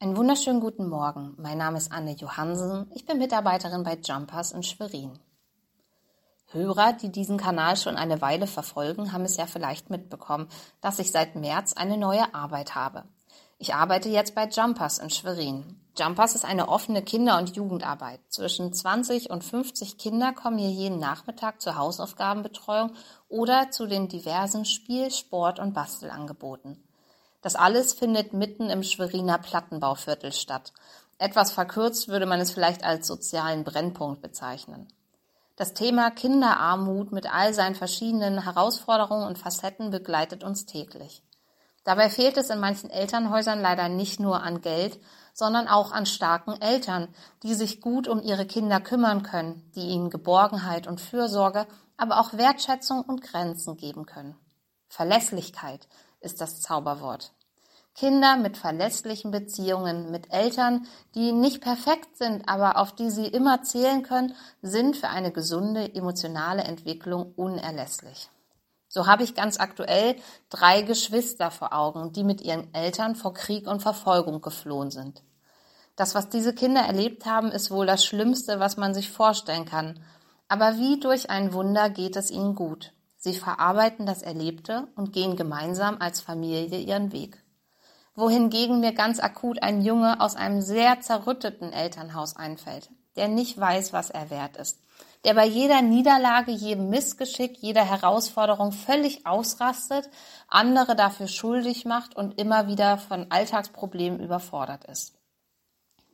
Einen wunderschönen guten Morgen. Mein Name ist Anne Johansen. Ich bin Mitarbeiterin bei Jumpers in Schwerin. Hörer, die diesen Kanal schon eine Weile verfolgen, haben es ja vielleicht mitbekommen, dass ich seit März eine neue Arbeit habe. Ich arbeite jetzt bei Jumpers in Schwerin. Jumpers ist eine offene Kinder- und Jugendarbeit. Zwischen 20 und 50 Kinder kommen hier jeden Nachmittag zur Hausaufgabenbetreuung oder zu den diversen Spiel-, Sport- und Bastelangeboten. Das alles findet mitten im Schweriner Plattenbauviertel statt. Etwas verkürzt würde man es vielleicht als sozialen Brennpunkt bezeichnen. Das Thema Kinderarmut mit all seinen verschiedenen Herausforderungen und Facetten begleitet uns täglich. Dabei fehlt es in manchen Elternhäusern leider nicht nur an Geld, sondern auch an starken Eltern, die sich gut um ihre Kinder kümmern können, die ihnen Geborgenheit und Fürsorge, aber auch Wertschätzung und Grenzen geben können. Verlässlichkeit ist das Zauberwort. Kinder mit verlässlichen Beziehungen, mit Eltern, die nicht perfekt sind, aber auf die sie immer zählen können, sind für eine gesunde emotionale Entwicklung unerlässlich. So habe ich ganz aktuell drei Geschwister vor Augen, die mit ihren Eltern vor Krieg und Verfolgung geflohen sind. Das, was diese Kinder erlebt haben, ist wohl das Schlimmste, was man sich vorstellen kann. Aber wie durch ein Wunder geht es ihnen gut. Sie verarbeiten das Erlebte und gehen gemeinsam als Familie ihren Weg. Wohingegen mir ganz akut ein Junge aus einem sehr zerrütteten Elternhaus einfällt, der nicht weiß, was er wert ist, der bei jeder Niederlage, jedem Missgeschick, jeder Herausforderung völlig ausrastet, andere dafür schuldig macht und immer wieder von Alltagsproblemen überfordert ist.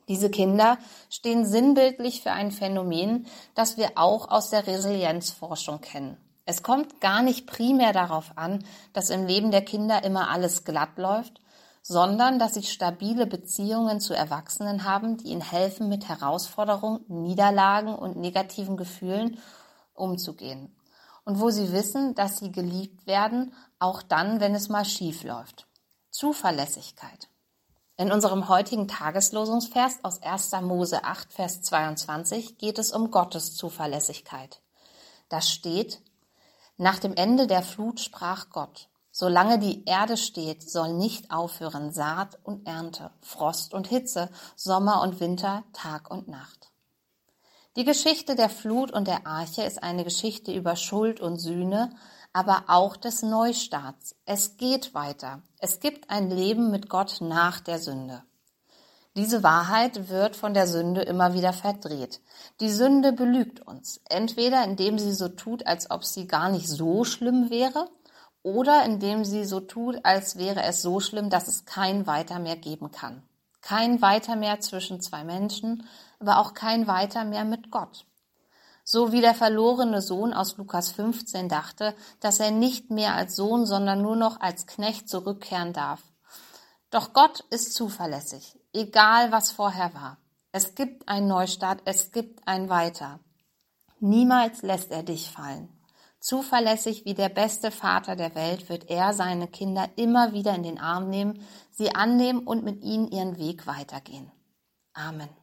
Diese Kinder stehen sinnbildlich für ein Phänomen, das wir auch aus der Resilienzforschung kennen. Es kommt gar nicht primär darauf an, dass im Leben der Kinder immer alles glatt läuft, sondern dass sie stabile Beziehungen zu Erwachsenen haben, die ihnen helfen, mit Herausforderungen, Niederlagen und negativen Gefühlen umzugehen. Und wo sie wissen, dass sie geliebt werden, auch dann, wenn es mal schief läuft. Zuverlässigkeit. In unserem heutigen Tageslosungsvers aus 1. Mose 8, Vers 22 geht es um Gottes Zuverlässigkeit. Da steht, nach dem Ende der Flut sprach Gott, solange die Erde steht, soll nicht aufhören Saat und Ernte, Frost und Hitze, Sommer und Winter, Tag und Nacht. Die Geschichte der Flut und der Arche ist eine Geschichte über Schuld und Sühne, aber auch des Neustarts. Es geht weiter. Es gibt ein Leben mit Gott nach der Sünde. Diese Wahrheit wird von der Sünde immer wieder verdreht. Die Sünde belügt uns, entweder indem sie so tut, als ob sie gar nicht so schlimm wäre, oder indem sie so tut, als wäre es so schlimm, dass es kein Weiter mehr geben kann. Kein Weiter mehr zwischen zwei Menschen, aber auch kein Weiter mehr mit Gott. So wie der verlorene Sohn aus Lukas 15 dachte, dass er nicht mehr als Sohn, sondern nur noch als Knecht zurückkehren darf. Doch Gott ist zuverlässig, egal was vorher war. Es gibt einen Neustart, es gibt ein Weiter. Niemals lässt er dich fallen. Zuverlässig wie der beste Vater der Welt wird er seine Kinder immer wieder in den Arm nehmen, sie annehmen und mit ihnen ihren Weg weitergehen. Amen.